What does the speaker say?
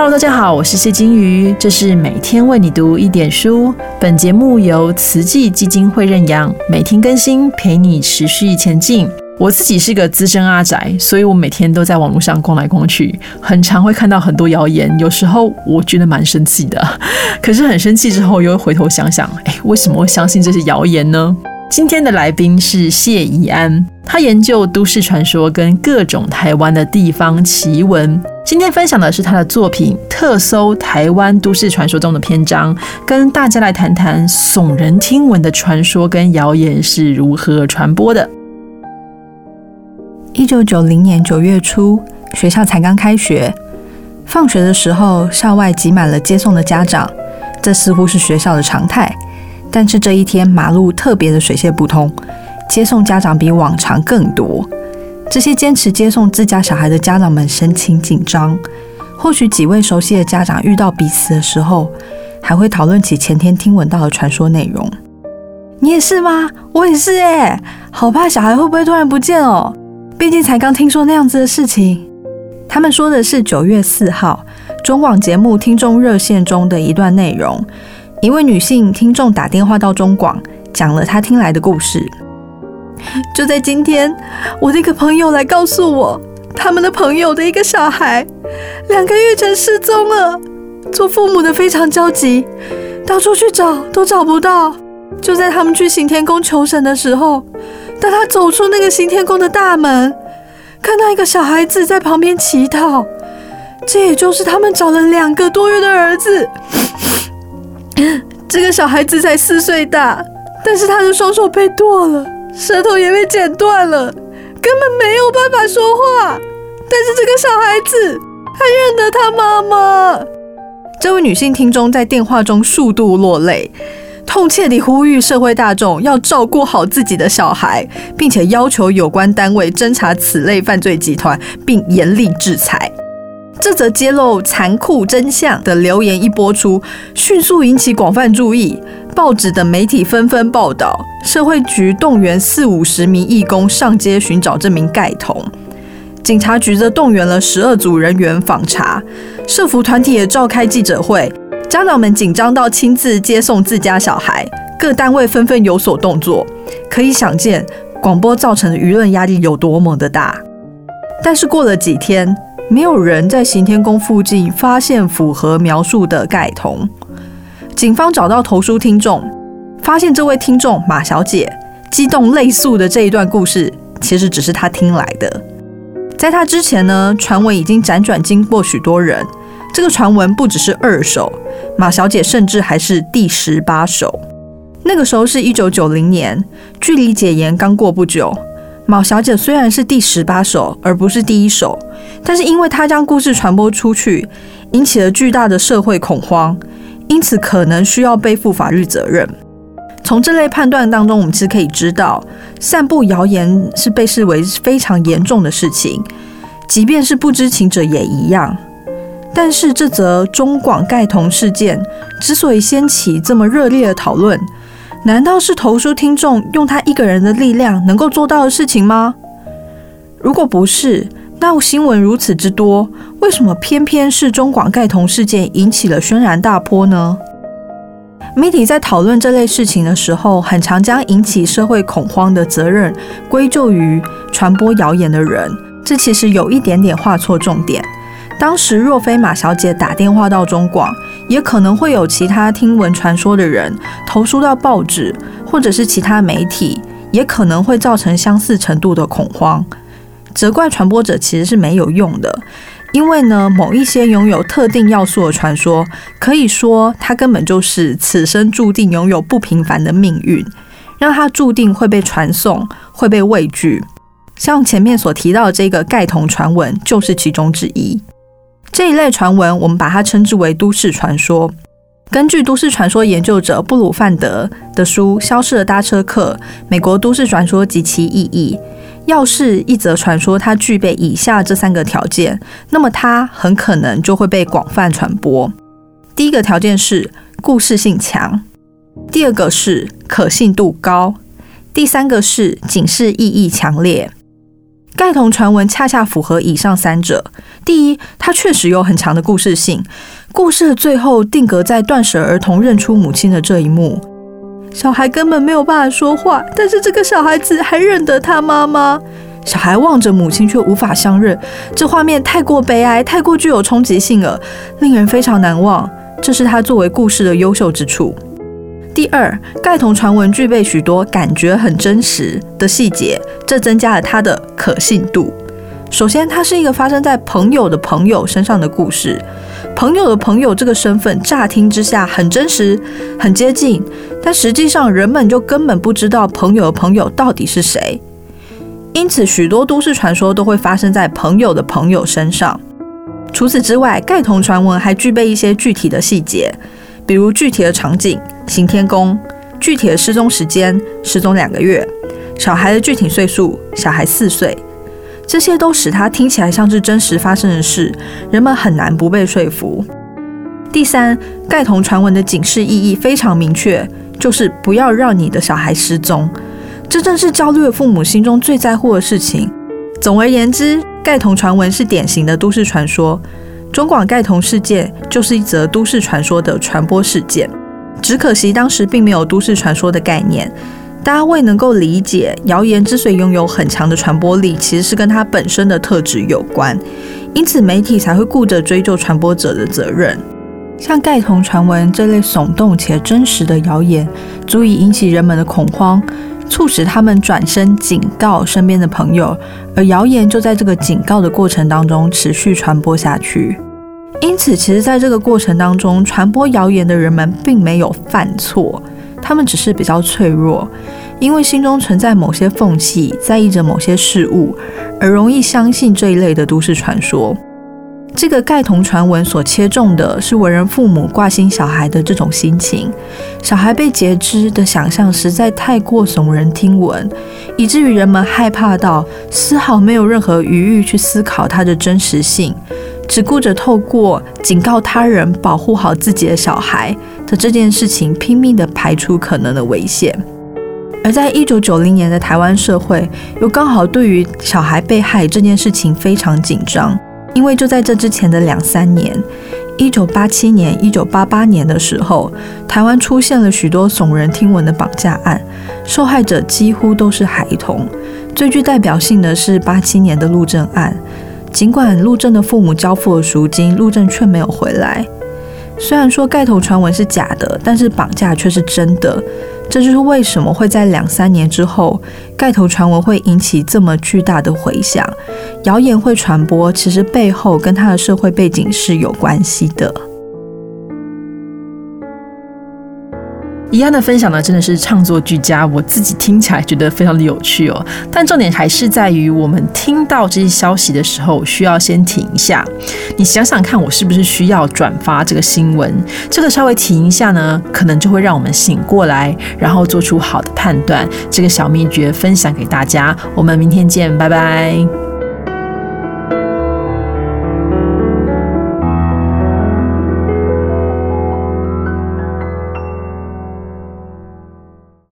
Hello，大家好，我是谢金鱼，这是每天为你读一点书。本节目由慈济基金会认养，每天更新，陪你持续前进。我自己是个资深阿宅，所以我每天都在网络上逛来逛去，很常会看到很多谣言。有时候我觉得蛮生气的，可是很生气之后，又会回头想想，哎，为什么会相信这些谣言呢？今天的来宾是谢怡安，他研究都市传说跟各种台湾的地方奇闻。今天分享的是他的作品《特搜台湾都市传说》中的篇章，跟大家来谈谈耸人听闻的传说跟谣言是如何传播的。一九九零年九月初，学校才刚开学，放学的时候，校外挤满了接送的家长，这似乎是学校的常态。但是这一天，马路特别的水泄不通，接送家长比往常更多。这些坚持接送自家小孩的家长们神情紧张。或许几位熟悉的家长遇到彼此的时候，还会讨论起前天听闻到的传说内容。你也是吗？我也是哎，好怕小孩会不会突然不见哦。毕竟才刚听说那样子的事情。他们说的是九月四号中广节目听众热线中的一段内容。一位女性听众打电话到中广，讲了她听来的故事。就在今天，我的一个朋友来告诉我，他们的朋友的一个小孩两个月前失踪了。做父母的非常焦急，到处去找都找不到。就在他们去行天宫求神的时候，当他走出那个行天宫的大门，看到一个小孩子在旁边乞讨，这也就是他们找了两个多月的儿子。这个小孩子才四岁大，但是他的双手被剁了，舌头也被剪断了，根本没有办法说话。但是这个小孩子还认得他妈妈。这位女性听众在电话中数度落泪，痛切地呼吁社会大众要照顾好自己的小孩，并且要求有关单位侦查此类犯罪集团，并严厉制裁。这则揭露残酷真相的留言一播出，迅速引起广泛注意，报纸等媒体纷纷报道。社会局动员四五十名义工上街寻找这名盖童，警察局则动员了十二组人员访查，社服团体也召开记者会，家长们紧张到亲自接送自家小孩，各单位纷纷有所动作。可以想见，广播造成的舆论压力有多么的大。但是过了几天。没有人在行天宫附近发现符合描述的盖童。警方找到投书听众，发现这位听众马小姐激动泪诉的这一段故事，其实只是她听来的。在她之前呢，传闻已经辗转经过许多人。这个传闻不只是二手，马小姐甚至还是第十八手。那个时候是一九九零年，距离解严刚过不久。马小姐虽然是第十八首，而不是第一首，但是因为她将故事传播出去，引起了巨大的社会恐慌，因此可能需要背负法律责任。从这类判断当中，我们其实可以知道，散布谣言是被视为非常严重的事情，即便是不知情者也一样。但是这则中广盖同事件之所以掀起这么热烈的讨论，难道是投书听众用他一个人的力量能够做到的事情吗？如果不是，那新闻如此之多，为什么偏偏是中广盖同事件引起了轩然大波呢？媒体在讨论这类事情的时候，很常将引起社会恐慌的责任归咎于传播谣言的人，这其实有一点点画错重点。当时若非马小姐打电话到中广，也可能会有其他听闻传说的人投诉到报纸，或者是其他媒体，也可能会造成相似程度的恐慌。责怪传播者其实是没有用的，因为呢，某一些拥有特定要素的传说，可以说它根本就是此生注定拥有不平凡的命运，让它注定会被传颂，会被畏惧。像前面所提到的这个盖童传闻，就是其中之一。这一类传闻，我们把它称之为都市传说。根据都市传说研究者布鲁范德的书《消失的搭车客：美国都市传说及其意义》，要是一则传说它具备以下这三个条件，那么它很可能就会被广泛传播。第一个条件是故事性强，第二个是可信度高，第三个是警示意义强烈。盖童传闻恰恰符合以上三者。第一，它确实有很强的故事性，故事的最后定格在断舍儿童认出母亲的这一幕。小孩根本没有办法说话，但是这个小孩子还认得他妈妈。小孩望着母亲却无法相认，这画面太过悲哀，太过具有冲击性了，令人非常难忘。这是他作为故事的优秀之处。第二，盖童传闻具备许多感觉很真实的细节，这增加了它的可信度。首先，它是一个发生在朋友的朋友身上的故事。朋友的朋友这个身份，乍听之下很真实、很接近，但实际上人们就根本不知道朋友的朋友到底是谁。因此，许多都市传说都会发生在朋友的朋友身上。除此之外，盖童传闻还具备一些具体的细节，比如具体的场景——行天宫；具体的失踪时间——失踪两个月；小孩的具体岁数——小孩四岁。这些都使它听起来像是真实发生的事，人们很难不被说服。第三，盖童传闻的警示意义非常明确，就是不要让你的小孩失踪。这正是焦虑的父母心中最在乎的事情。总而言之，盖童传闻是典型的都市传说。中广盖童事件就是一则都市传说的传播事件，只可惜当时并没有都市传说的概念。大家未能够理解，谣言之所以拥有很强的传播力，其实是跟它本身的特质有关，因此媒体才会顾着追究传播者的责任。像盖童传闻这类耸动且真实的谣言，足以引起人们的恐慌，促使他们转身警告身边的朋友，而谣言就在这个警告的过程当中持续传播下去。因此，其实在这个过程当中，传播谣言的人们并没有犯错。他们只是比较脆弱，因为心中存在某些缝隙，在意着某些事物，而容易相信这一类的都市传说。这个盖童传闻所切中的是为人父母挂心小孩的这种心情。小孩被截肢的想象实在太过耸人听闻，以至于人们害怕到丝毫没有任何余裕去思考它的真实性。只顾着透过警告他人保护好自己的小孩的这件事情，拼命的排除可能的危险。而在一九九零年的台湾社会，又刚好对于小孩被害这件事情非常紧张，因为就在这之前的两三年，一九八七年、一九八八年的时候，台湾出现了许多耸人听闻的绑架案，受害者几乎都是孩童。最具代表性的是八七年的陆政案。尽管陆正的父母交付了赎金，陆正却没有回来。虽然说盖头传闻是假的，但是绑架却是真的。这就是为什么会在两三年之后，盖头传闻会引起这么巨大的回响，谣言会传播，其实背后跟他的社会背景是有关系的。怡安的分享呢，真的是唱作俱佳，我自己听起来觉得非常的有趣哦。但重点还是在于，我们听到这些消息的时候，需要先停一下。你想想看，我是不是需要转发这个新闻？这个稍微停一下呢，可能就会让我们醒过来，然后做出好的判断。这个小秘诀分享给大家，我们明天见，拜拜。